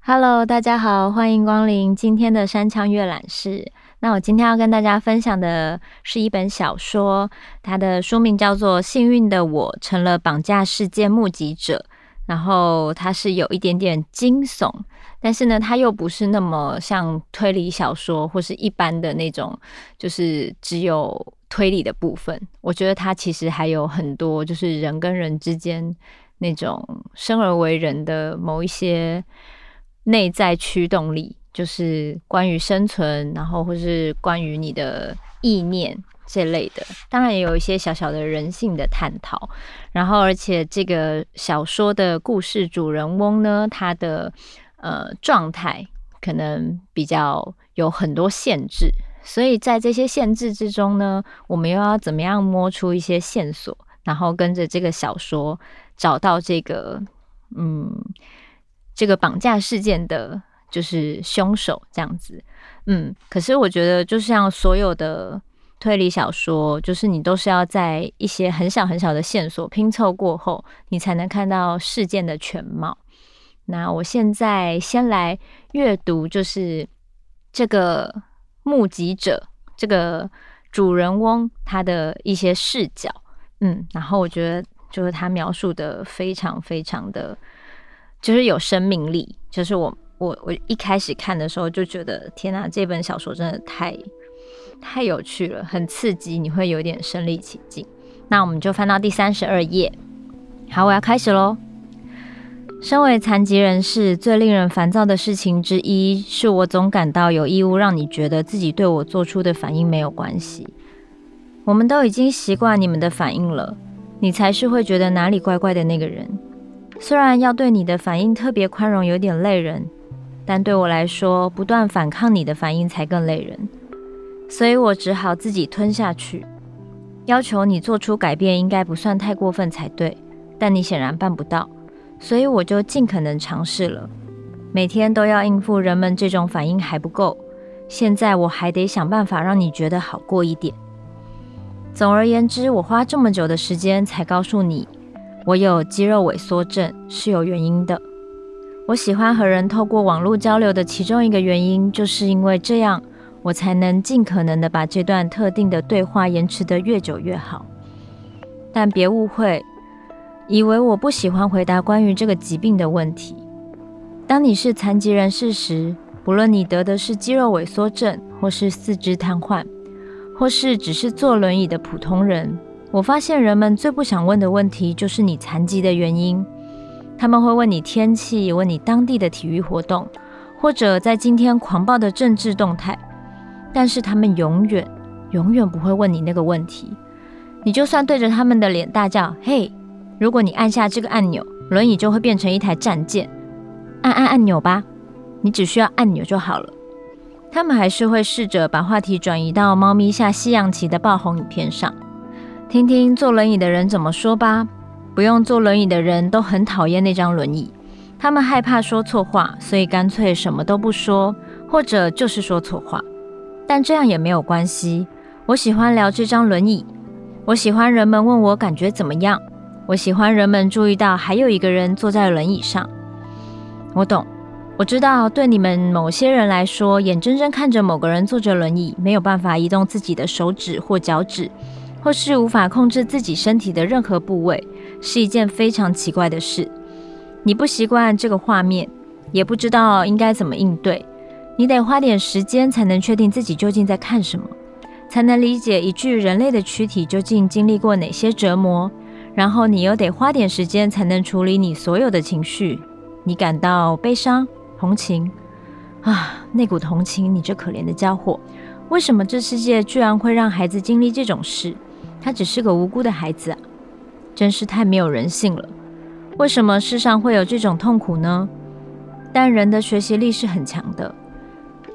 Hello，大家好，欢迎光临今天的山羌阅览室。那我今天要跟大家分享的是一本小说，它的书名叫做《幸运的我成了绑架事件目击者》，然后它是有一点点惊悚，但是呢，它又不是那么像推理小说或是一般的那种，就是只有推理的部分。我觉得它其实还有很多，就是人跟人之间那种生而为人的某一些内在驱动力。就是关于生存，然后或是关于你的意念这类的，当然也有一些小小的人性的探讨。然后，而且这个小说的故事主人翁呢，他的呃状态可能比较有很多限制，所以在这些限制之中呢，我们又要怎么样摸出一些线索，然后跟着这个小说找到这个嗯这个绑架事件的。就是凶手这样子，嗯，可是我觉得，就像所有的推理小说，就是你都是要在一些很小很小的线索拼凑过后，你才能看到事件的全貌。那我现在先来阅读，就是这个目击者，这个主人翁他的一些视角，嗯，然后我觉得就是他描述的非常非常的，就是有生命力，就是我。我我一开始看的时候就觉得，天哪，这本小说真的太太有趣了，很刺激，你会有点身临其境。那我们就翻到第三十二页。好，我要开始喽。身为残疾人士，最令人烦躁的事情之一，是我总感到有义务让你觉得自己对我做出的反应没有关系。我们都已经习惯你们的反应了，你才是会觉得哪里怪怪的那个人。虽然要对你的反应特别宽容，有点累人。但对我来说，不断反抗你的反应才更累人，所以我只好自己吞下去。要求你做出改变，应该不算太过分才对，但你显然办不到，所以我就尽可能尝试了。每天都要应付人们这种反应还不够，现在我还得想办法让你觉得好过一点。总而言之，我花这么久的时间才告诉你，我有肌肉萎缩症是有原因的。我喜欢和人透过网络交流的其中一个原因，就是因为这样，我才能尽可能的把这段特定的对话延迟得越久越好。但别误会，以为我不喜欢回答关于这个疾病的问题。当你是残疾人士时，不论你得的是肌肉萎缩症，或是四肢瘫痪，或是只是坐轮椅的普通人，我发现人们最不想问的问题就是你残疾的原因。他们会问你天气，问你当地的体育活动，或者在今天狂暴的政治动态，但是他们永远、永远不会问你那个问题。你就算对着他们的脸大叫“嘿”，如果你按下这个按钮，轮椅就会变成一台战舰。按按按钮吧，你只需要按钮就好了。他们还是会试着把话题转移到猫咪下西洋棋的爆红影片上，听听坐轮椅的人怎么说吧。不用坐轮椅的人都很讨厌那张轮椅，他们害怕说错话，所以干脆什么都不说，或者就是说错话。但这样也没有关系。我喜欢聊这张轮椅，我喜欢人们问我感觉怎么样，我喜欢人们注意到还有一个人坐在轮椅上。我懂，我知道对你们某些人来说，眼睁睁看着某个人坐着轮椅，没有办法移动自己的手指或脚趾，或是无法控制自己身体的任何部位。是一件非常奇怪的事，你不习惯这个画面，也不知道应该怎么应对。你得花点时间才能确定自己究竟在看什么，才能理解一具人类的躯体究竟经历过哪些折磨。然后你又得花点时间才能处理你所有的情绪。你感到悲伤、同情啊，那股同情，你这可怜的家伙，为什么这世界居然会让孩子经历这种事？他只是个无辜的孩子啊。真是太没有人性了！为什么世上会有这种痛苦呢？但人的学习力是很强的。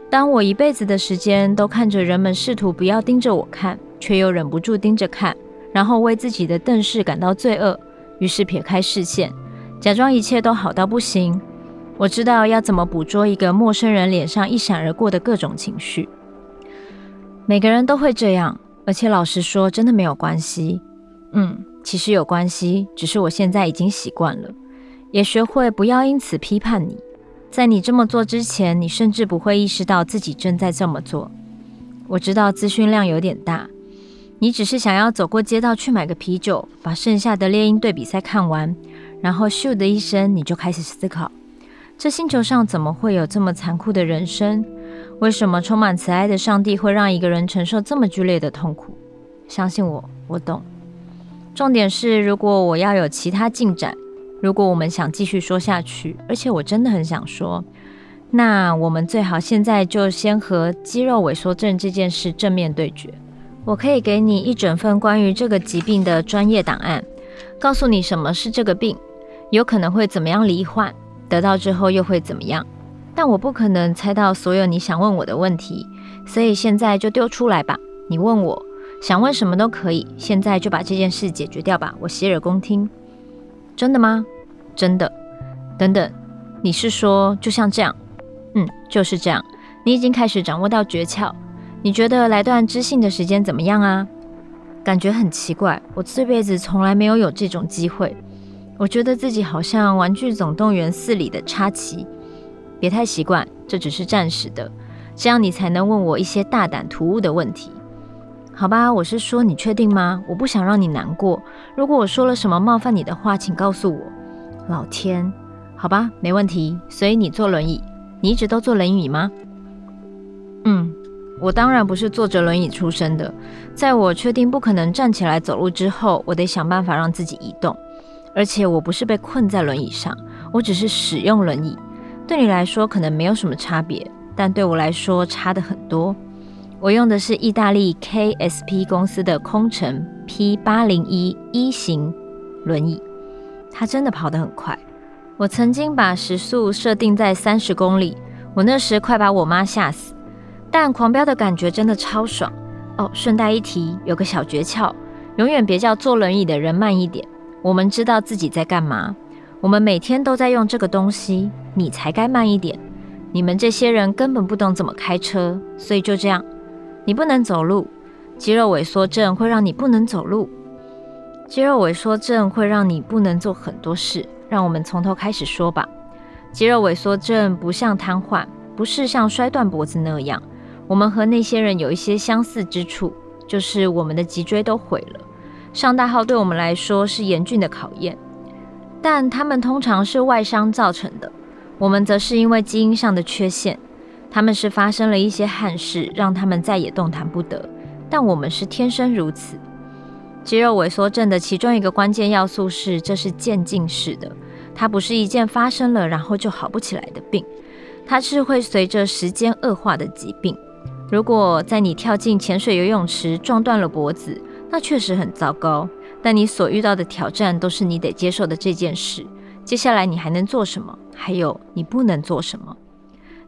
当我一辈子的时间都看着人们试图不要盯着我看，却又忍不住盯着看，然后为自己的邓氏感到罪恶，于是撇开视线，假装一切都好到不行。我知道要怎么捕捉一个陌生人脸上一闪而过的各种情绪。每个人都会这样，而且老实说，真的没有关系。嗯，其实有关系，只是我现在已经习惯了，也学会不要因此批判你。在你这么做之前，你甚至不会意识到自己正在这么做。我知道资讯量有点大。你只是想要走过街道去买个啤酒，把剩下的猎鹰队比赛看完，然后咻的一声，你就开始思考：这星球上怎么会有这么残酷的人生？为什么充满慈爱的上帝会让一个人承受这么剧烈的痛苦？相信我，我懂。重点是，如果我要有其他进展，如果我们想继续说下去，而且我真的很想说，那我们最好现在就先和肌肉萎缩症这件事正面对决。我可以给你一整份关于这个疾病的专业档案，告诉你什么是这个病，有可能会怎么样罹患，得到之后又会怎么样。但我不可能猜到所有你想问我的问题，所以现在就丢出来吧。你问我想问什么都可以，现在就把这件事解决掉吧。我洗耳恭听。真的吗？真的。等等，你是说就像这样？嗯，就是这样。你已经开始掌握到诀窍。你觉得来段知性的时间怎么样啊？感觉很奇怪，我这辈子从来没有有这种机会。我觉得自己好像《玩具总动员四》里的插旗，别太习惯，这只是暂时的，这样你才能问我一些大胆突兀的问题。好吧，我是说，你确定吗？我不想让你难过。如果我说了什么冒犯你的话，请告诉我。老天，好吧，没问题。所以你坐轮椅，你一直都坐轮椅吗？嗯。我当然不是坐着轮椅出生的。在我确定不可能站起来走路之后，我得想办法让自己移动。而且我不是被困在轮椅上，我只是使用轮椅。对你来说可能没有什么差别，但对我来说差得很多。我用的是意大利 KSP 公司的空乘 P 八零一一型轮椅，它真的跑得很快。我曾经把时速设定在三十公里，我那时快把我妈吓死。但狂飙的感觉真的超爽哦！顺带一提，有个小诀窍，永远别叫坐轮椅的人慢一点。我们知道自己在干嘛，我们每天都在用这个东西，你才该慢一点。你们这些人根本不懂怎么开车，所以就这样。你不能走路，肌肉萎缩症会让你不能走路，肌肉萎缩症会让你不能做很多事。让我们从头开始说吧。肌肉萎缩症不像瘫痪，不是像摔断脖子那样。我们和那些人有一些相似之处，就是我们的脊椎都毁了。上大号对我们来说是严峻的考验，但他们通常是外伤造成的。我们则是因为基因上的缺陷，他们是发生了一些憾事，让他们再也动弹不得。但我们是天生如此。肌肉萎缩症的其中一个关键要素是，这是渐进式的，它不是一件发生了然后就好不起来的病，它是会随着时间恶化的疾病。如果在你跳进潜水游泳池撞断了脖子，那确实很糟糕。但你所遇到的挑战都是你得接受的这件事。接下来你还能做什么？还有你不能做什么？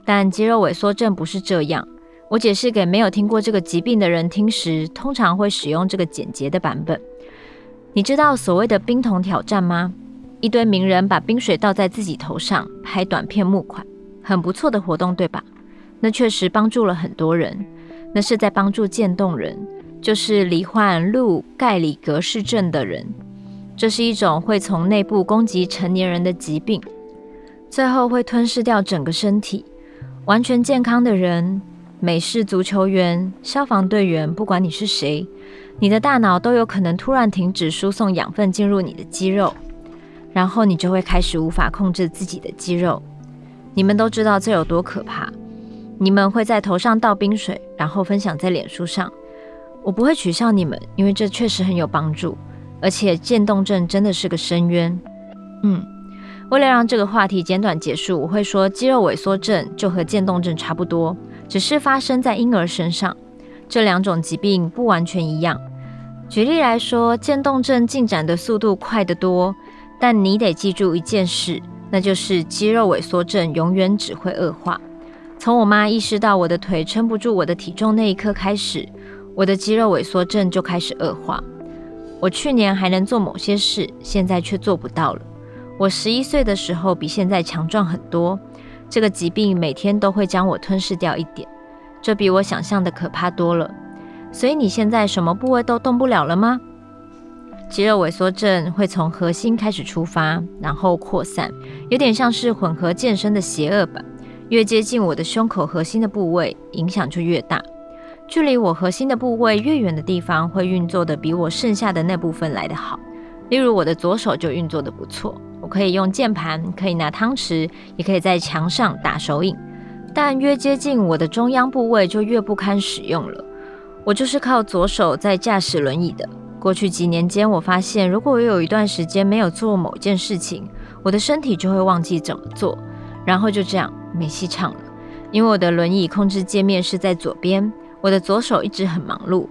但肌肉萎缩症不是这样。我解释给没有听过这个疾病的人听时，通常会使用这个简洁的版本。你知道所谓的冰桶挑战吗？一堆名人把冰水倒在自己头上，拍短片募款，很不错的活动，对吧？那确实帮助了很多人，那是在帮助渐冻人，就是罹患路盖里格氏症的人。这是一种会从内部攻击成年人的疾病，最后会吞噬掉整个身体。完全健康的人，美式足球员、消防队员，不管你是谁，你的大脑都有可能突然停止输送养分进入你的肌肉，然后你就会开始无法控制自己的肌肉。你们都知道这有多可怕。你们会在头上倒冰水，然后分享在脸书上。我不会取笑你们，因为这确实很有帮助。而且渐冻症真的是个深渊。嗯，为了让这个话题简短结束，我会说肌肉萎缩症就和渐冻症差不多，只是发生在婴儿身上。这两种疾病不完全一样。举例来说，渐冻症进展的速度快得多，但你得记住一件事，那就是肌肉萎缩症永远只会恶化。从我妈意识到我的腿撑不住我的体重那一刻开始，我的肌肉萎缩症就开始恶化。我去年还能做某些事，现在却做不到了。我十一岁的时候比现在强壮很多。这个疾病每天都会将我吞噬掉一点，这比我想象的可怕多了。所以你现在什么部位都动不了了吗？肌肉萎缩症会从核心开始出发，然后扩散，有点像是混合健身的邪恶版。越接近我的胸口核心的部位，影响就越大。距离我核心的部位越远的地方，会运作的比我剩下的那部分来得好。例如，我的左手就运作得不错，我可以用键盘，可以拿汤匙，也可以在墙上打手影。但越接近我的中央部位，就越不堪使用了。我就是靠左手在驾驶轮椅的。过去几年间，我发现，如果我有一段时间没有做某件事情，我的身体就会忘记怎么做，然后就这样没戏唱了。因为我的轮椅控制界面是在左边，我的左手一直很忙碌，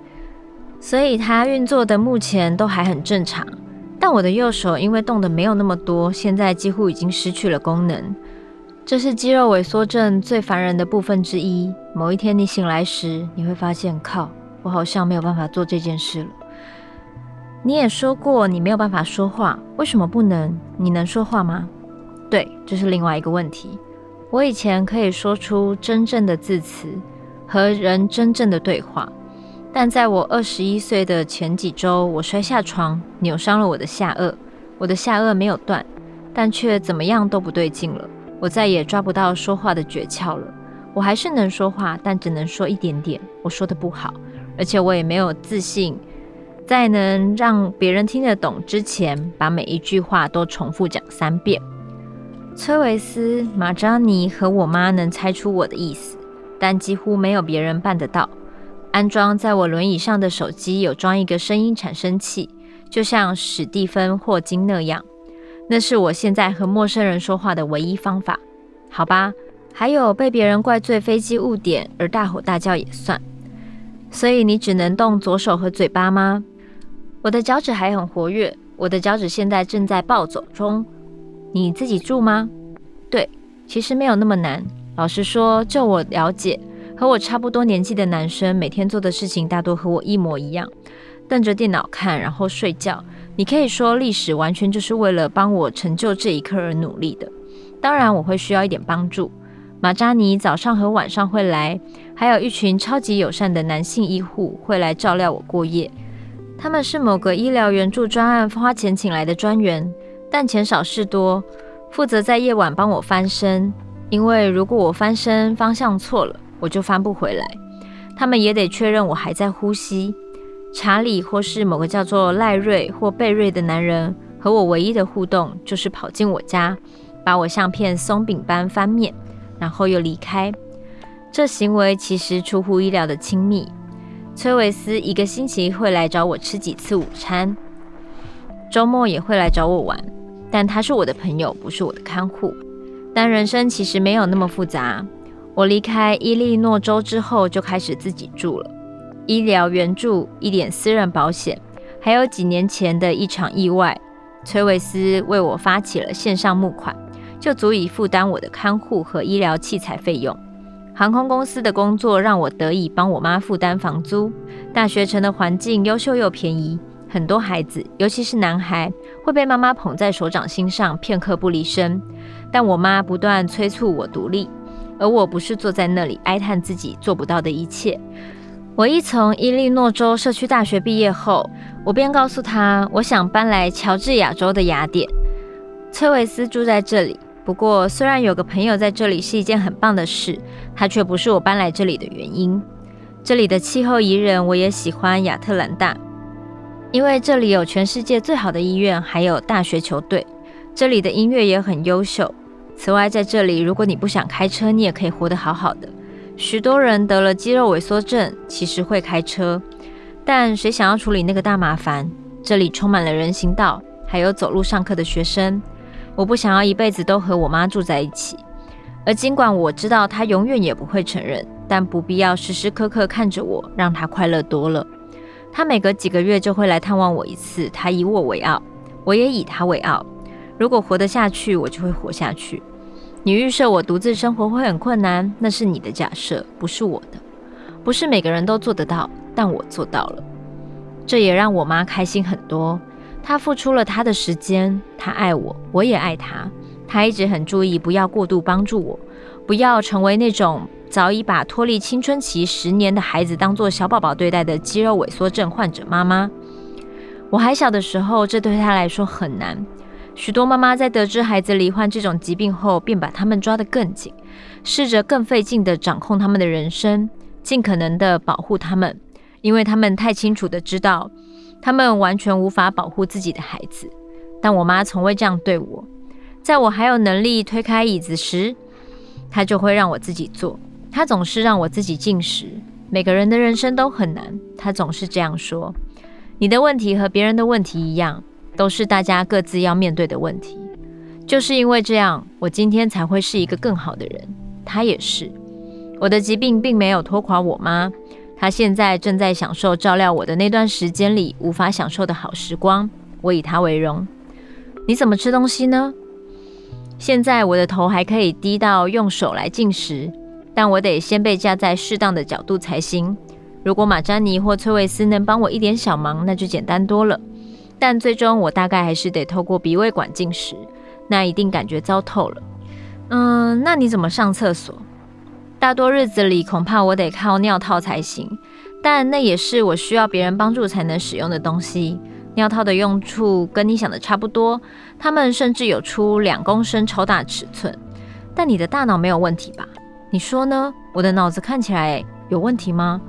所以它运作的目前都还很正常。但我的右手因为动的没有那么多，现在几乎已经失去了功能。这是肌肉萎缩症最烦人的部分之一。某一天你醒来时，你会发现，靠，我好像没有办法做这件事了。你也说过你没有办法说话，为什么不能？你能说话吗？对，这是另外一个问题。我以前可以说出真正的字词，和人真正的对话，但在我二十一岁的前几周，我摔下床，扭伤了我的下颚。我的下颚没有断，但却怎么样都不对劲了。我再也抓不到说话的诀窍了。我还是能说话，但只能说一点点。我说的不好，而且我也没有自信。在能让别人听得懂之前，把每一句话都重复讲三遍。崔维斯、马扎尼和我妈能猜出我的意思，但几乎没有别人办得到。安装在我轮椅上的手机有装一个声音产生器，就像史蒂芬·霍金那样。那是我现在和陌生人说话的唯一方法。好吧，还有被别人怪罪飞机误点而大吼大叫也算。所以你只能动左手和嘴巴吗？我的脚趾还很活跃，我的脚趾现在正在暴走中。你自己住吗？对，其实没有那么难。老实说，就我了解，和我差不多年纪的男生每天做的事情大多和我一模一样，瞪着电脑看，然后睡觉。你可以说历史完全就是为了帮我成就这一刻而努力的。当然，我会需要一点帮助。马扎尼早上和晚上会来，还有一群超级友善的男性医护会来照料我过夜。他们是某个医疗援助专案花钱请来的专员，但钱少事多，负责在夜晚帮我翻身。因为如果我翻身方向错了，我就翻不回来。他们也得确认我还在呼吸。查理或是某个叫做赖瑞或贝瑞的男人和我唯一的互动就是跑进我家，把我像片松饼般翻面，然后又离开。这行为其实出乎意料的亲密。崔维斯一个星期会来找我吃几次午餐，周末也会来找我玩，但他是我的朋友，不是我的看护。但人生其实没有那么复杂。我离开伊利诺州之后，就开始自己住了。医疗援助、一点私人保险，还有几年前的一场意外，崔维斯为我发起了线上募款，就足以负担我的看护和医疗器材费用。航空公司的工作让我得以帮我妈负担房租。大学城的环境优秀又便宜，很多孩子，尤其是男孩，会被妈妈捧在手掌心上，片刻不离身。但我妈不断催促我独立，而我不是坐在那里哀叹自己做不到的一切。我一从伊利诺州社区大学毕业后，我便告诉她，我想搬来乔治亚州的雅典。崔维斯住在这里。不过，虽然有个朋友在这里是一件很棒的事，他却不是我搬来这里的原因。这里的气候宜人，我也喜欢亚特兰大，因为这里有全世界最好的医院，还有大学球队。这里的音乐也很优秀。此外，在这里，如果你不想开车，你也可以活得好好的。许多人得了肌肉萎缩症，其实会开车，但谁想要处理那个大麻烦？这里充满了人行道，还有走路上课的学生。我不想要一辈子都和我妈住在一起，而尽管我知道她永远也不会承认，但不必要时时刻刻看着我，让她快乐多了。他每隔几个月就会来探望我一次，他以我为傲，我也以他为傲。如果活得下去，我就会活下去。你预设我独自生活会很困难，那是你的假设，不是我的。不是每个人都做得到，但我做到了。这也让我妈开心很多。她付出了她的时间，她爱我，我也爱她。她一直很注意不要过度帮助我，不要成为那种早已把脱离青春期十年的孩子当作小宝宝对待的肌肉萎缩症患者妈妈。我还小的时候，这对她来说很难。许多妈妈在得知孩子罹患这种疾病后，便把他们抓得更紧，试着更费劲地掌控他们的人生，尽可能地保护他们，因为他们太清楚地知道，他们完全无法保护自己的孩子。但我妈从未这样对我，在我还有能力推开椅子时，她就会让我自己坐。他总是让我自己进食。每个人的人生都很难，他总是这样说。你的问题和别人的问题一样，都是大家各自要面对的问题。就是因为这样，我今天才会是一个更好的人。他也是。我的疾病并没有拖垮我妈，她现在正在享受照料我的那段时间里无法享受的好时光。我以她为荣。你怎么吃东西呢？现在我的头还可以低到用手来进食，但我得先被架在适当的角度才行。如果马詹妮或崔维斯能帮我一点小忙，那就简单多了。但最终我大概还是得透过鼻胃管进食，那一定感觉糟透了。嗯，那你怎么上厕所？大多日子里恐怕我得靠尿套才行，但那也是我需要别人帮助才能使用的东西。尿套的用处跟你想的差不多，它们甚至有出两公升超大尺寸。但你的大脑没有问题吧？你说呢？我的脑子看起来有问题吗？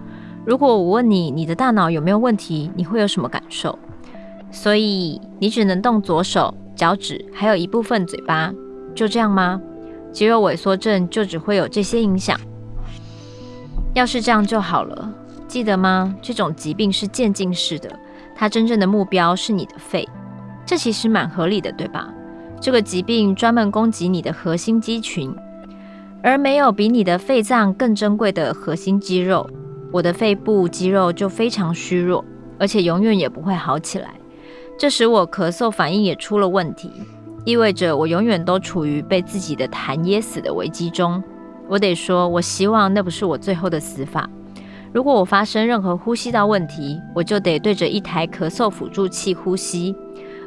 如果我问你，你的大脑有没有问题，你会有什么感受？所以你只能动左手、脚趾，还有一部分嘴巴，就这样吗？肌肉萎缩症就只会有这些影响？要是这样就好了。记得吗？这种疾病是渐进式的。它真正的目标是你的肺，这其实蛮合理的，对吧？这个疾病专门攻击你的核心肌群，而没有比你的肺脏更珍贵的核心肌肉。我的肺部肌肉就非常虚弱，而且永远也不会好起来。这时我咳嗽反应也出了问题，意味着我永远都处于被自己的痰噎死的危机中。我得说，我希望那不是我最后的死法。如果我发生任何呼吸道问题，我就得对着一台咳嗽辅助器呼吸，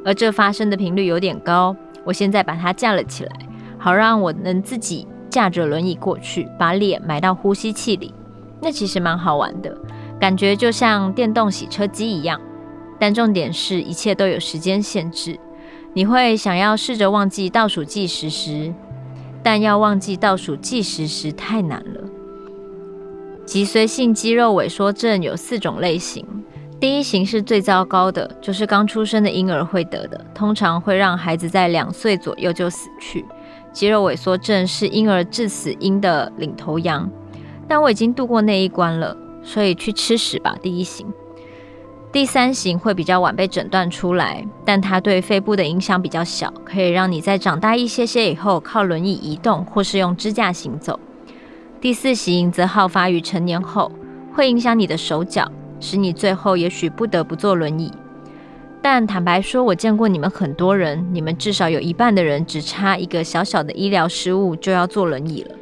而这发生的频率有点高。我现在把它架了起来，好让我能自己驾着轮椅过去，把脸埋到呼吸器里。那其实蛮好玩的，感觉就像电动洗车机一样。但重点是一切都有时间限制，你会想要试着忘记倒数计时时，但要忘记倒数计时时太难了。脊髓性肌肉萎缩症有四种类型，第一型是最糟糕的，就是刚出生的婴儿会得的，通常会让孩子在两岁左右就死去。肌肉萎缩症是婴儿致死因的领头羊，但我已经度过那一关了，所以去吃屎吧。第一型，第三型会比较晚被诊断出来，但它对肺部的影响比较小，可以让你在长大一些些以后靠轮椅移动，或是用支架行走。第四型则好发于成年后，会影响你的手脚，使你最后也许不得不坐轮椅。但坦白说，我见过你们很多人，你们至少有一半的人只差一个小小的医疗失误就要坐轮椅了。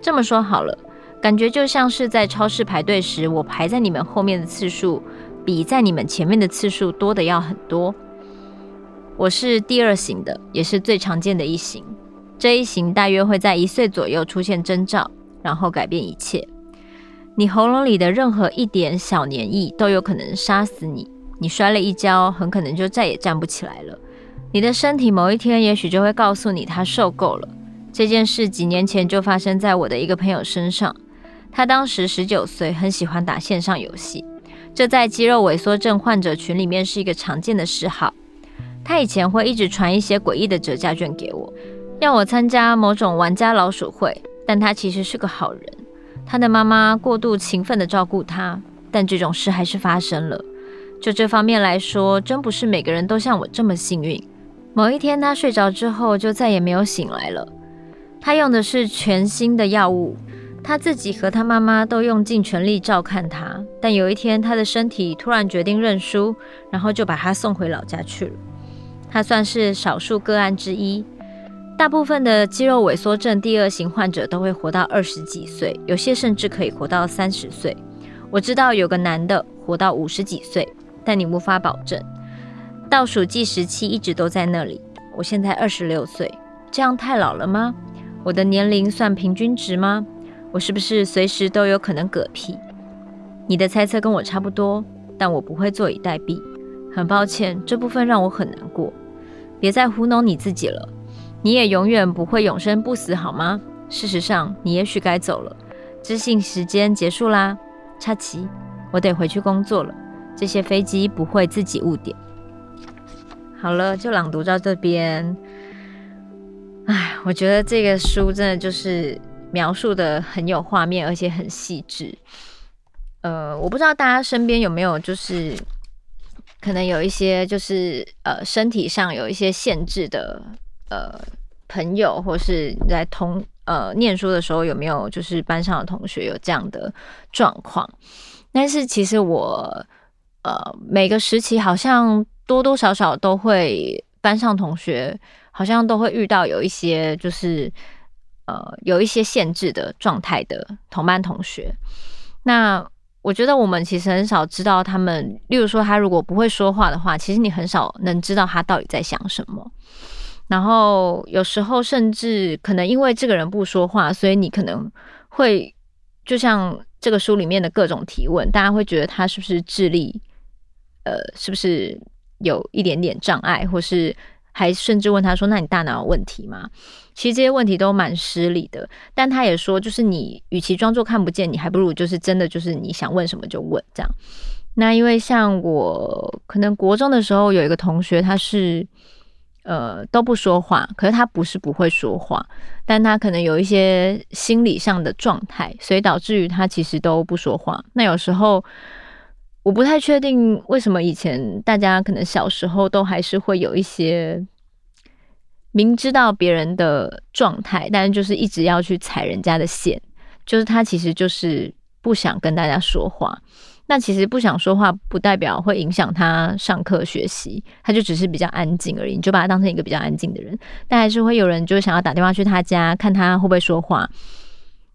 这么说好了，感觉就像是在超市排队时，我排在你们后面的次数比在你们前面的次数多得要很多。我是第二型的，也是最常见的一型。这一型大约会在一岁左右出现征兆。然后改变一切，你喉咙里的任何一点小黏液都有可能杀死你。你摔了一跤，很可能就再也站不起来了。你的身体某一天也许就会告诉你，他受够了。这件事几年前就发生在我的一个朋友身上。他当时十九岁，很喜欢打线上游戏，这在肌肉萎缩症患者群里面是一个常见的嗜好。他以前会一直传一些诡异的折价券给我，要我参加某种玩家老鼠会。但他其实是个好人，他的妈妈过度勤奋地照顾他，但这种事还是发生了。就这方面来说，真不是每个人都像我这么幸运。某一天他睡着之后，就再也没有醒来了。他用的是全新的药物，他自己和他妈妈都用尽全力照看他。但有一天，他的身体突然决定认输，然后就把他送回老家去了。他算是少数个案之一。大部分的肌肉萎缩症第二型患者都会活到二十几岁，有些甚至可以活到三十岁。我知道有个男的活到五十几岁，但你无法保证。倒数计时器一直都在那里。我现在二十六岁，这样太老了吗？我的年龄算平均值吗？我是不是随时都有可能嗝屁？你的猜测跟我差不多，但我不会坐以待毙。很抱歉，这部分让我很难过。别再糊弄你自己了，你也永远不会永生不死，好吗？事实上，你也许该走了。知性时间结束啦，插旗，我得回去工作了。这些飞机不会自己误点。好了，就朗读到这边。哎，我觉得这个书真的就是描述的很有画面，而且很细致。呃，我不知道大家身边有没有就是。可能有一些就是呃身体上有一些限制的呃朋友，或是在同呃念书的时候有没有就是班上的同学有这样的状况？但是其实我呃每个时期好像多多少少都会班上同学好像都会遇到有一些就是呃有一些限制的状态的同班同学，那。我觉得我们其实很少知道他们，例如说他如果不会说话的话，其实你很少能知道他到底在想什么。然后有时候甚至可能因为这个人不说话，所以你可能会就像这个书里面的各种提问，大家会觉得他是不是智力，呃，是不是有一点点障碍，或是。还甚至问他说：“那你大脑有问题吗？”其实这些问题都蛮失礼的。但他也说，就是你与其装作看不见，你还不如就是真的就是你想问什么就问这样。那因为像我可能国中的时候有一个同学，他是呃都不说话，可是他不是不会说话，但他可能有一些心理上的状态，所以导致于他其实都不说话。那有时候。我不太确定为什么以前大家可能小时候都还是会有一些明知道别人的状态，但是就是一直要去踩人家的线，就是他其实就是不想跟大家说话。那其实不想说话不代表会影响他上课学习，他就只是比较安静而已，你就把他当成一个比较安静的人。但还是会有人就想要打电话去他家看他会不会说话，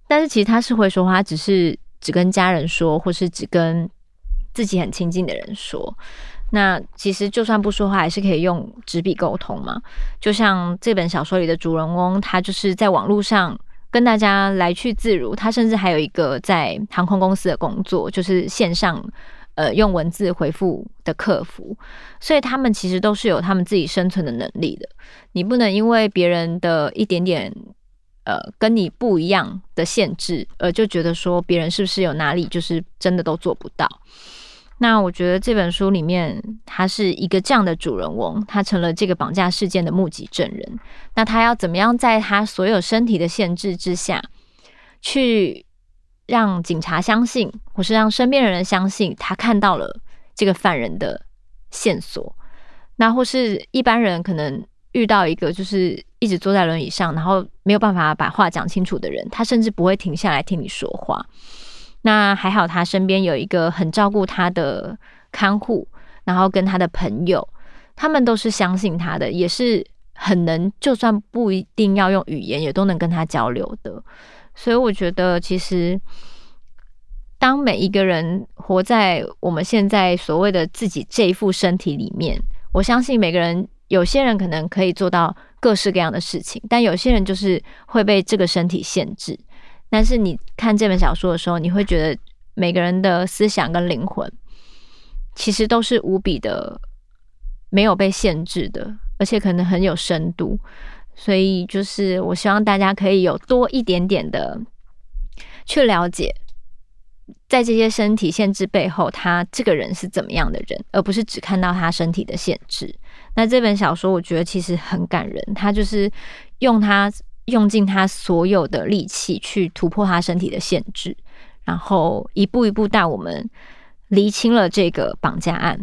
但是其实他是会说话，只是只跟家人说，或是只跟。自己很亲近的人说，那其实就算不说话，还是可以用纸笔沟通嘛。就像这本小说里的主人翁，他就是在网络上跟大家来去自如。他甚至还有一个在航空公司的工作，就是线上呃用文字回复的客服。所以他们其实都是有他们自己生存的能力的。你不能因为别人的一点点呃跟你不一样的限制，而就觉得说别人是不是有哪里就是真的都做不到。那我觉得这本书里面，他是一个这样的主人翁，他成了这个绑架事件的目击证人。那他要怎么样在他所有身体的限制之下，去让警察相信，或是让身边的人相信，他看到了这个犯人的线索？那或是一般人可能遇到一个就是一直坐在轮椅上，然后没有办法把话讲清楚的人，他甚至不会停下来听你说话。那还好，他身边有一个很照顾他的看护，然后跟他的朋友，他们都是相信他的，也是很能，就算不一定要用语言，也都能跟他交流的。所以我觉得，其实当每一个人活在我们现在所谓的自己这一副身体里面，我相信每个人，有些人可能可以做到各式各样的事情，但有些人就是会被这个身体限制。但是你看这本小说的时候，你会觉得每个人的思想跟灵魂其实都是无比的没有被限制的，而且可能很有深度。所以就是我希望大家可以有多一点点的去了解，在这些身体限制背后，他这个人是怎么样的人，而不是只看到他身体的限制。那这本小说我觉得其实很感人，他就是用他。用尽他所有的力气去突破他身体的限制，然后一步一步带我们厘清了这个绑架案。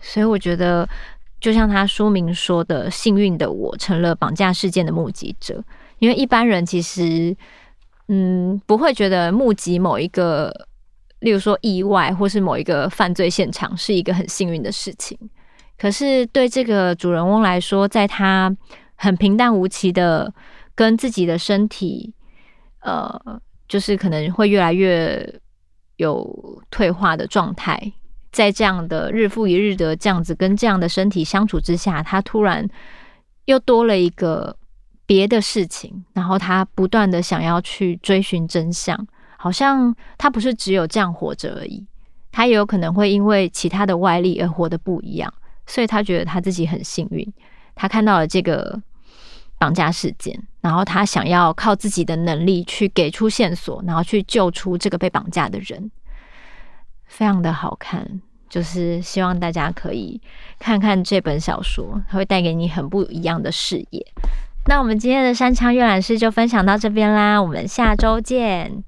所以我觉得，就像他书名说的：“幸运的我成了绑架事件的目击者。”因为一般人其实，嗯，不会觉得目击某一个，例如说意外或是某一个犯罪现场是一个很幸运的事情。可是对这个主人翁来说，在他很平淡无奇的。跟自己的身体，呃，就是可能会越来越有退化的状态，在这样的日复一日的这样子跟这样的身体相处之下，他突然又多了一个别的事情，然后他不断的想要去追寻真相，好像他不是只有这样活着而已，他也有可能会因为其他的外力而活得不一样，所以他觉得他自己很幸运，他看到了这个绑架事件，然后他想要靠自己的能力去给出线索，然后去救出这个被绑架的人，非常的好看，就是希望大家可以看看这本小说，它会带给你很不一样的视野。那我们今天的山枪阅览室就分享到这边啦，我们下周见。